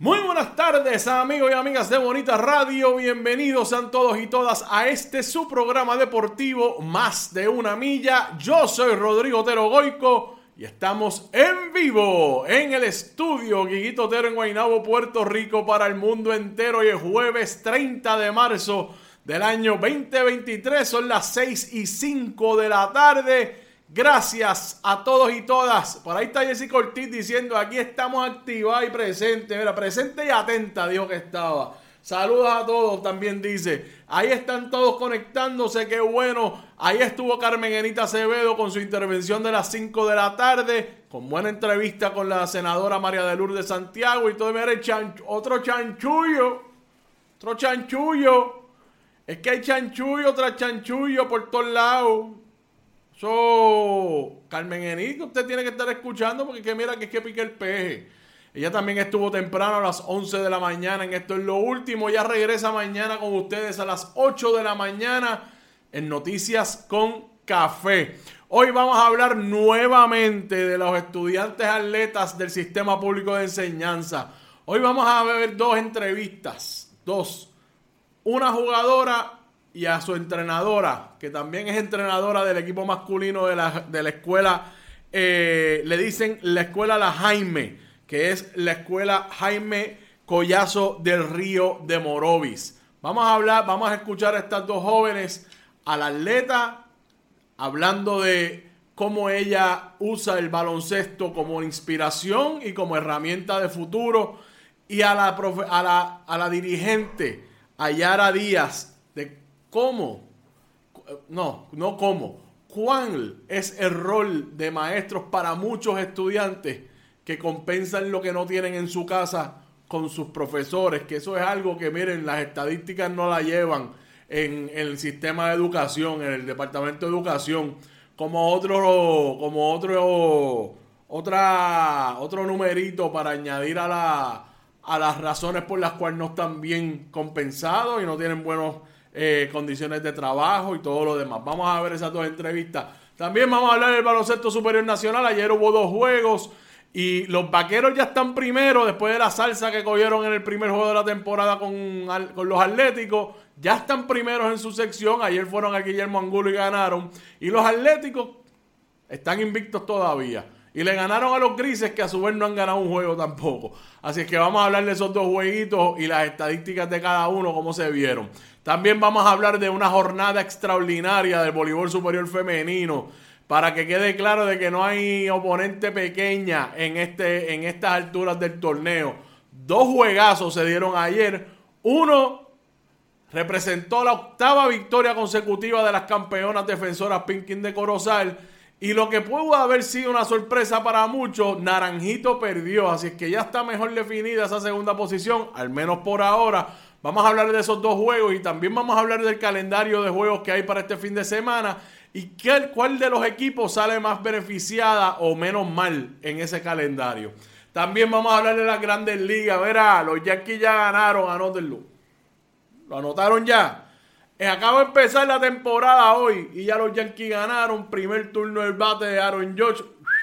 Muy buenas tardes amigos y amigas de Bonita Radio, bienvenidos sean todos y todas a este su programa deportivo Más de una milla. Yo soy Rodrigo Otero Goico y estamos en vivo en el estudio Guiguito Otero en Guaynabo, Puerto Rico para el mundo entero y el jueves 30 de marzo del año 2023 son las 6 y 5 de la tarde. Gracias a todos y todas. Por ahí está Jessica Ortiz diciendo, aquí estamos activada y presente. Mira, presente y atenta, dijo que estaba. Saludos a todos, también dice. Ahí están todos conectándose, qué bueno. Ahí estuvo Carmen Enita Acevedo con su intervención de las 5 de la tarde, con buena entrevista con la senadora María de Lourdes Santiago y todo. Mira, otro chanchullo, otro chanchullo. Es que hay chanchullo tras chanchullo por todos lados. So, Carmen Enito, usted tiene que estar escuchando porque que mira que es que pique el peje. Ella también estuvo temprano a las 11 de la mañana en esto es lo último. Ya regresa mañana con ustedes a las 8 de la mañana en Noticias con Café. Hoy vamos a hablar nuevamente de los estudiantes atletas del sistema público de enseñanza. Hoy vamos a ver dos entrevistas. Dos. Una jugadora y a su entrenadora, que también es entrenadora del equipo masculino de la, de la escuela, eh, le dicen la escuela La Jaime, que es la escuela Jaime Collazo del Río de Morovis. Vamos a hablar, vamos a escuchar a estas dos jóvenes, al atleta, hablando de cómo ella usa el baloncesto como inspiración y como herramienta de futuro, y a la, a la, a la dirigente, Ayara Díaz, ¿Cómo? No, no cómo. ¿Cuál es el rol de maestros para muchos estudiantes que compensan lo que no tienen en su casa con sus profesores? Que eso es algo que, miren, las estadísticas no la llevan en, el sistema de educación, en el departamento de educación, como otro, como otro, otra, otro numerito para añadir a, la, a las razones por las cuales no están bien compensados y no tienen buenos eh, condiciones de trabajo y todo lo demás. Vamos a ver esas dos entrevistas. También vamos a hablar del baloncesto superior nacional. Ayer hubo dos juegos. Y los vaqueros ya están primero después de la salsa que cogieron en el primer juego de la temporada con, con, los Atléticos. Ya están primeros en su sección. Ayer fueron a Guillermo Angulo y ganaron. Y los Atléticos están invictos todavía. Y le ganaron a los grises que a su vez no han ganado un juego tampoco. Así es que vamos a hablar de esos dos jueguitos y las estadísticas de cada uno, cómo se vieron. También vamos a hablar de una jornada extraordinaria del voleibol superior femenino. Para que quede claro de que no hay oponente pequeña en, este, en estas alturas del torneo. Dos juegazos se dieron ayer. Uno representó la octava victoria consecutiva de las campeonas defensoras Pinkin de Corozal y lo que pudo haber sido una sorpresa para muchos, Naranjito perdió. Así es que ya está mejor definida esa segunda posición, al menos por ahora. Vamos a hablar de esos dos juegos y también vamos a hablar del calendario de juegos que hay para este fin de semana y qué, cuál de los equipos sale más beneficiada o menos mal en ese calendario. También vamos a hablar de las grandes ligas. Verá, los Yankees ya ganaron, anótenlo. Lo anotaron ya. Acaba de empezar la temporada hoy y ya los Yankees ganaron. Primer turno del bate de Aaron George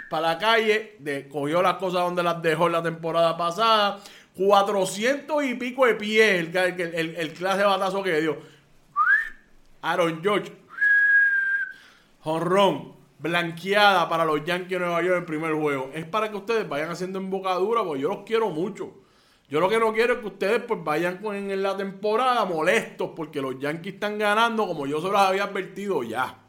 para la calle. De, cogió las cosas donde las dejó la temporada pasada. 400 y pico de pie el, el, clase de batazo que dio. Aaron George. Honrón. Blanqueada para los Yankees de Nueva York en primer juego. Es para que ustedes vayan haciendo embocadura porque yo los quiero mucho. Yo lo que no quiero es que ustedes pues vayan con, en la temporada molestos porque los Yankees están ganando como yo se los había advertido ya.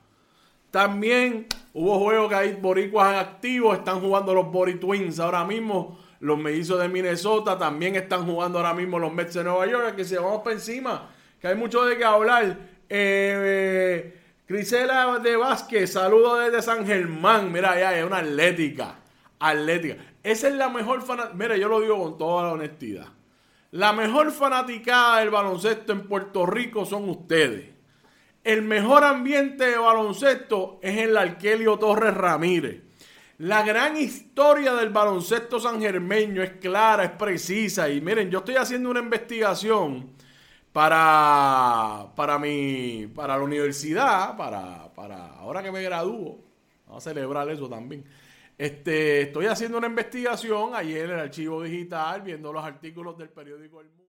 También hubo juegos que hay boricuas en activo, están jugando los Bori Twins ahora mismo, los mellizos de Minnesota, también están jugando ahora mismo los Mets de Nueva York, que se vamos para encima, que hay mucho de qué hablar. Eh, Crisela de Vázquez, saludo desde San Germán, mira, ya es una atlética, atlética. Esa es la mejor fanática. Mire, yo lo digo con toda la honestidad. La mejor fanaticada del baloncesto en Puerto Rico son ustedes. El mejor ambiente de baloncesto es el Arquelio Torres Ramírez. La gran historia del baloncesto sangermeño es clara, es precisa. Y miren, yo estoy haciendo una investigación para, para, mi, para la universidad, para, para ahora que me gradúo. Vamos a celebrar eso también. Este, estoy haciendo una investigación ayer en el archivo digital, viendo los artículos del periódico El Mundo.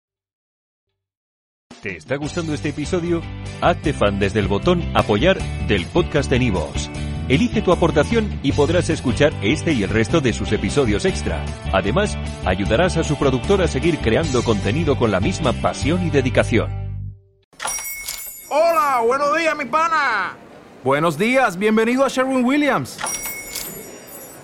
¿Te está gustando este episodio? Hazte fan desde el botón Apoyar del podcast de Nivos. Elige tu aportación y podrás escuchar este y el resto de sus episodios extra. Además, ayudarás a su productor a seguir creando contenido con la misma pasión y dedicación. Hola, buenos días, mi pana. Buenos días, bienvenido a Sherwin Williams.